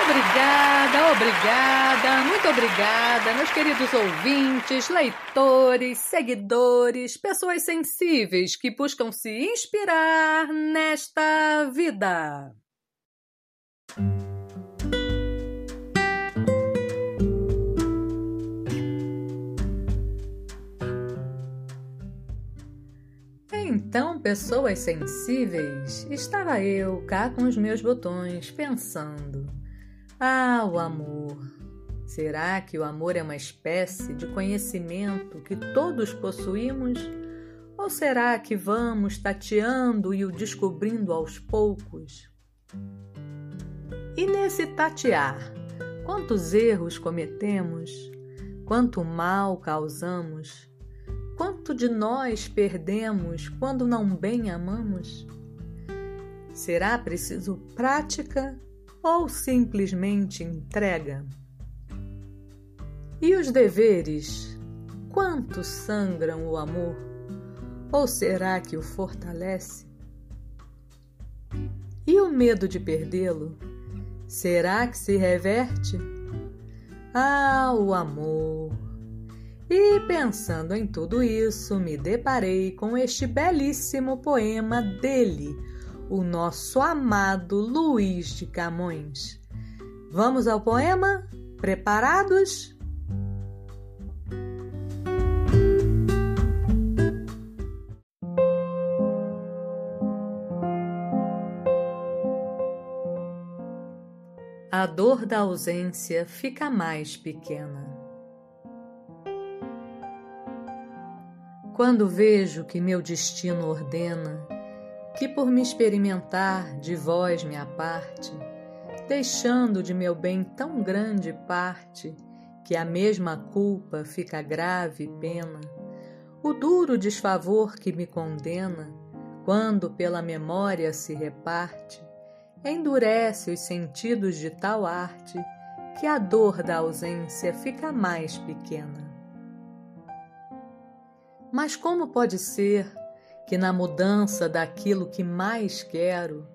Obrigada, obrigada, muito obrigada, meus queridos ouvintes, leitores, seguidores, pessoas sensíveis que buscam se inspirar nesta vida. Então, pessoas sensíveis, estava eu cá com os meus botões pensando. Ah, o amor. Será que o amor é uma espécie de conhecimento que todos possuímos? Ou será que vamos tateando e o descobrindo aos poucos? E nesse tatear, quantos erros cometemos? Quanto mal causamos? Quanto de nós perdemos quando não bem amamos? Será preciso prática ou simplesmente entrega? E os deveres? Quanto sangram o amor? Ou será que o fortalece? E o medo de perdê-lo? Será que se reverte? Ah, o amor! E pensando em tudo isso, me deparei com este belíssimo poema dele, o nosso amado Luiz de Camões. Vamos ao poema? Preparados? A dor da ausência fica mais pequena. Quando vejo que meu destino ordena que por me experimentar de vós me aparte, deixando de meu bem tão grande parte que a mesma culpa fica grave pena, o duro desfavor que me condena, quando pela memória se reparte, endurece os sentidos de tal arte que a dor da ausência fica mais pequena. Mas como pode ser que na mudança daquilo que mais quero,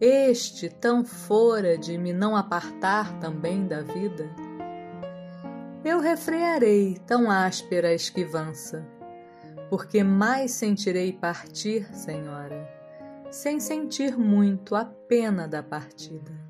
este tão fora de me não apartar também da vida? Eu refrearei tão áspera esquivança, porque mais sentirei partir, Senhora, sem sentir muito a pena da partida.